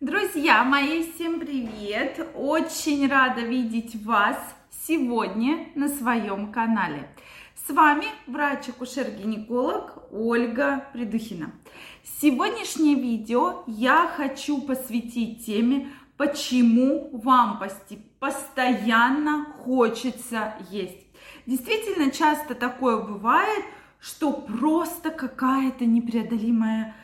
Друзья мои, всем привет! Очень рада видеть вас сегодня на своем канале. С вами врач-акушер-гинеколог Ольга Придухина. Сегодняшнее видео я хочу посвятить теме, почему вам постоянно хочется есть. Действительно, часто такое бывает, что просто какая-то непреодолимая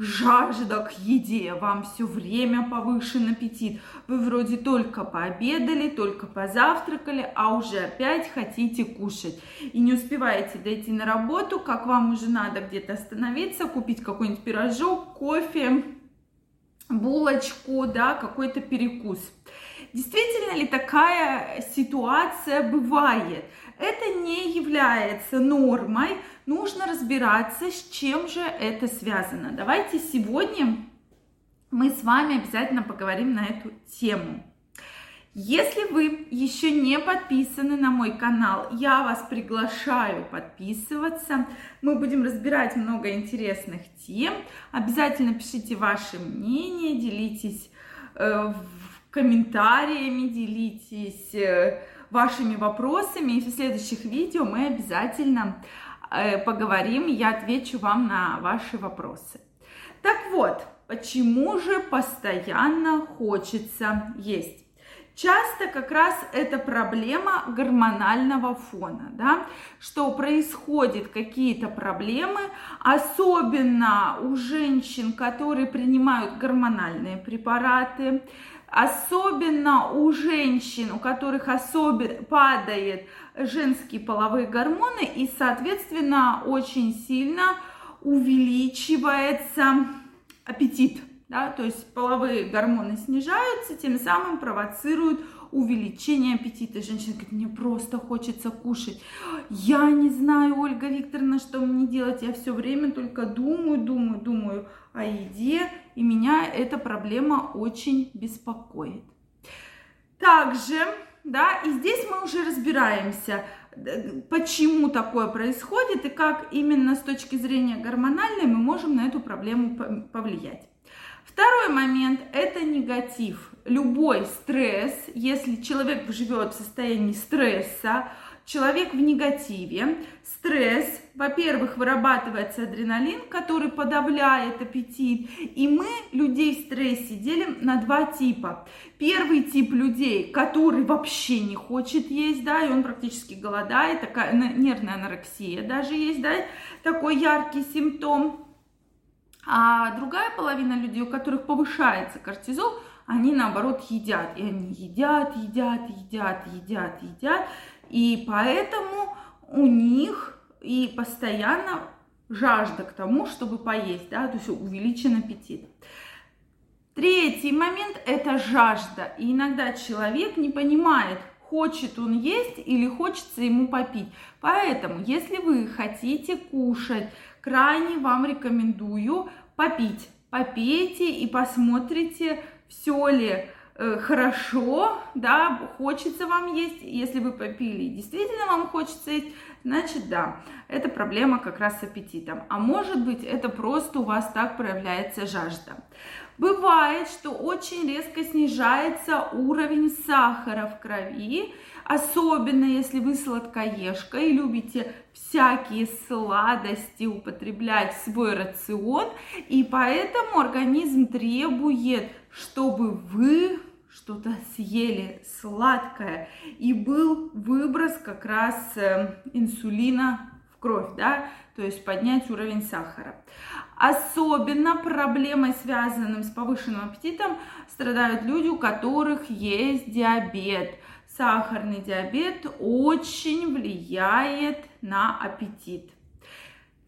жажда к еде, вам все время повышен аппетит. Вы вроде только пообедали, только позавтракали, а уже опять хотите кушать. И не успеваете дойти на работу, как вам уже надо где-то остановиться, купить какой-нибудь пирожок, кофе, булочку, да, какой-то перекус. Действительно ли такая ситуация бывает? Это не является нормой, нужно разбираться, с чем же это связано. Давайте сегодня мы с вами обязательно поговорим на эту тему. Если вы еще не подписаны на мой канал, я вас приглашаю подписываться. Мы будем разбирать много интересных тем. Обязательно пишите ваше мнение, делитесь э, комментариями, делитесь э, вашими вопросами. И в следующих видео мы обязательно э, поговорим, я отвечу вам на ваши вопросы. Так вот, почему же постоянно хочется есть? Часто как раз это проблема гормонального фона, да, что происходят какие-то проблемы, особенно у женщин, которые принимают гормональные препараты, особенно у женщин, у которых особенно падает женские половые гормоны, и, соответственно, очень сильно увеличивается аппетит. Да, то есть половые гормоны снижаются, тем самым провоцируют увеличение аппетита. Женщина говорит, мне просто хочется кушать. Я не знаю, Ольга Викторовна, что мне делать. Я все время только думаю, думаю, думаю о еде, и меня эта проблема очень беспокоит. Также, да, и здесь мы уже разбираемся, почему такое происходит и как именно с точки зрения гормональной мы можем на эту проблему повлиять. Второй момент – это негатив. Любой стресс, если человек живет в состоянии стресса, человек в негативе, стресс, во-первых, вырабатывается адреналин, который подавляет аппетит, и мы людей в стрессе делим на два типа. Первый тип людей, который вообще не хочет есть, да, и он практически голодает, такая нервная анорексия даже есть, да, такой яркий симптом. А другая половина людей, у которых повышается кортизол, они наоборот едят. И они едят, едят, едят, едят, едят. И поэтому у них и постоянно жажда к тому, чтобы поесть, да, то есть увеличен аппетит. Третий момент – это жажда. И иногда человек не понимает, хочет он есть или хочется ему попить. Поэтому, если вы хотите кушать, крайне вам рекомендую попить. Попейте и посмотрите, все ли Э, хорошо, да, хочется вам есть, если вы попили, действительно вам хочется есть, значит, да, это проблема как раз с аппетитом. А может быть, это просто у вас так проявляется жажда. Бывает, что очень резко снижается уровень сахара в крови, особенно если вы сладкоежка и любите всякие сладости употреблять в свой рацион, и поэтому организм требует, чтобы вы что-то съели сладкое, и был выброс как раз э, инсулина в кровь, да, то есть поднять уровень сахара. Особенно проблемой, связанной с повышенным аппетитом, страдают люди, у которых есть диабет. Сахарный диабет очень влияет на аппетит.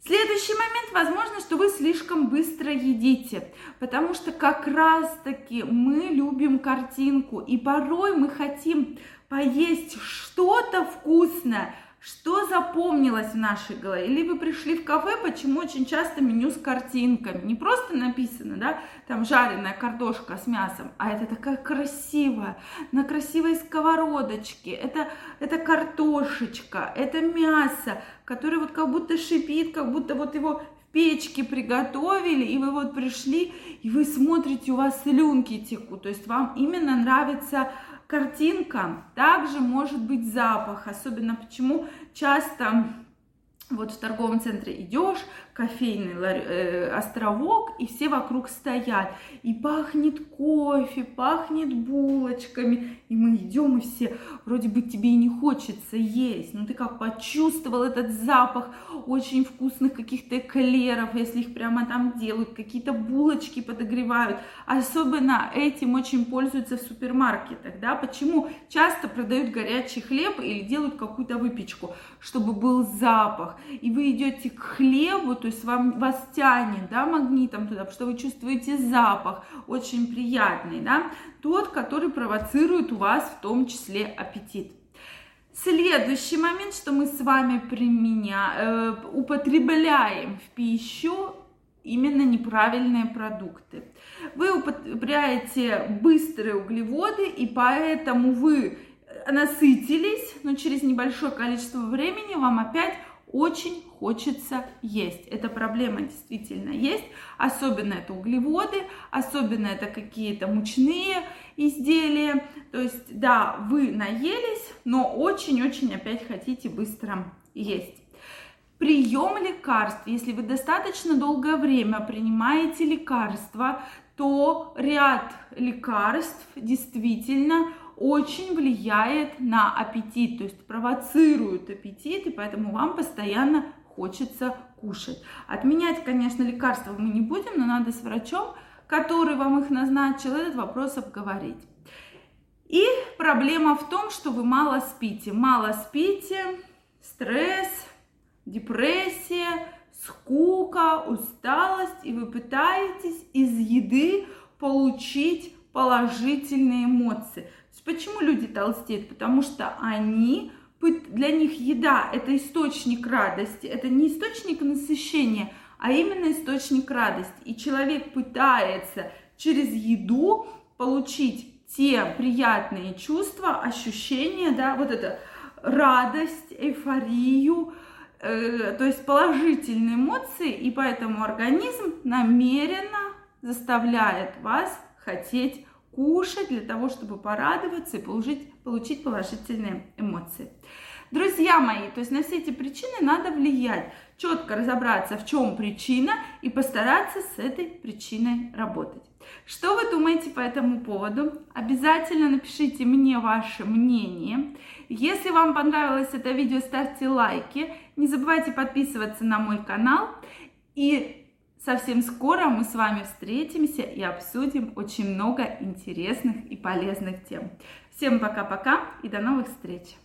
Следующий момент, возможно, что вы слишком быстро едите, потому что как раз-таки мы любим картинку, и порой мы хотим поесть что-то вкусное, что запомнилось в нашей голове? Или вы пришли в кафе, почему очень часто меню с картинками? Не просто написано, да, там жареная картошка с мясом, а это такая красивая, на красивой сковородочке. Это, это картошечка, это мясо, которое вот как будто шипит, как будто вот его печке приготовили, и вы вот пришли, и вы смотрите, у вас слюнки текут, то есть вам именно нравится картинка. Также может быть запах, особенно почему часто вот в торговом центре идешь, кофейный э, островок, и все вокруг стоят. И пахнет кофе, пахнет булочками. И мы идем, и все, вроде бы тебе и не хочется есть, но ты как почувствовал этот запах очень вкусных каких-то эклеров, если их прямо там делают, какие-то булочки подогревают. Особенно этим очень пользуются в супермаркетах, да, почему часто продают горячий хлеб или делают какую-то выпечку, чтобы был запах. И вы идете к хлебу, то есть вам, вас тянет, да, магнитом туда, потому что вы чувствуете запах, очень приятный, да, тот, который провоцирует у вас в том числе аппетит. Следующий момент, что мы с вами применя, э, употребляем в пищу именно неправильные продукты. Вы употребляете быстрые углеводы, и поэтому вы насытились, но через небольшое количество времени вам опять очень хочется есть. Эта проблема действительно есть. Особенно это углеводы, особенно это какие-то мучные изделия. То есть, да, вы наелись, но очень-очень опять хотите быстро есть. Прием лекарств. Если вы достаточно долгое время принимаете лекарства, то ряд лекарств действительно очень влияет на аппетит, то есть провоцирует аппетит, и поэтому вам постоянно хочется кушать. Отменять, конечно, лекарства мы не будем, но надо с врачом, который вам их назначил, этот вопрос обговорить. И проблема в том, что вы мало спите. Мало спите, стресс, депрессия, скука, усталость, и вы пытаетесь из еды получить положительные эмоции. Почему люди толстеют? Потому что они, для них еда – это источник радости, это не источник насыщения, а именно источник радости. И человек пытается через еду получить те приятные чувства, ощущения, да, вот это радость, эйфорию, э, то есть положительные эмоции, и поэтому организм намеренно заставляет вас хотеть кушать для того, чтобы порадоваться и получить, получить положительные эмоции. Друзья мои, то есть на все эти причины надо влиять, четко разобраться, в чем причина и постараться с этой причиной работать. Что вы думаете по этому поводу? Обязательно напишите мне ваше мнение. Если вам понравилось это видео, ставьте лайки. Не забывайте подписываться на мой канал. И Совсем скоро мы с вами встретимся и обсудим очень много интересных и полезных тем. Всем пока-пока и до новых встреч!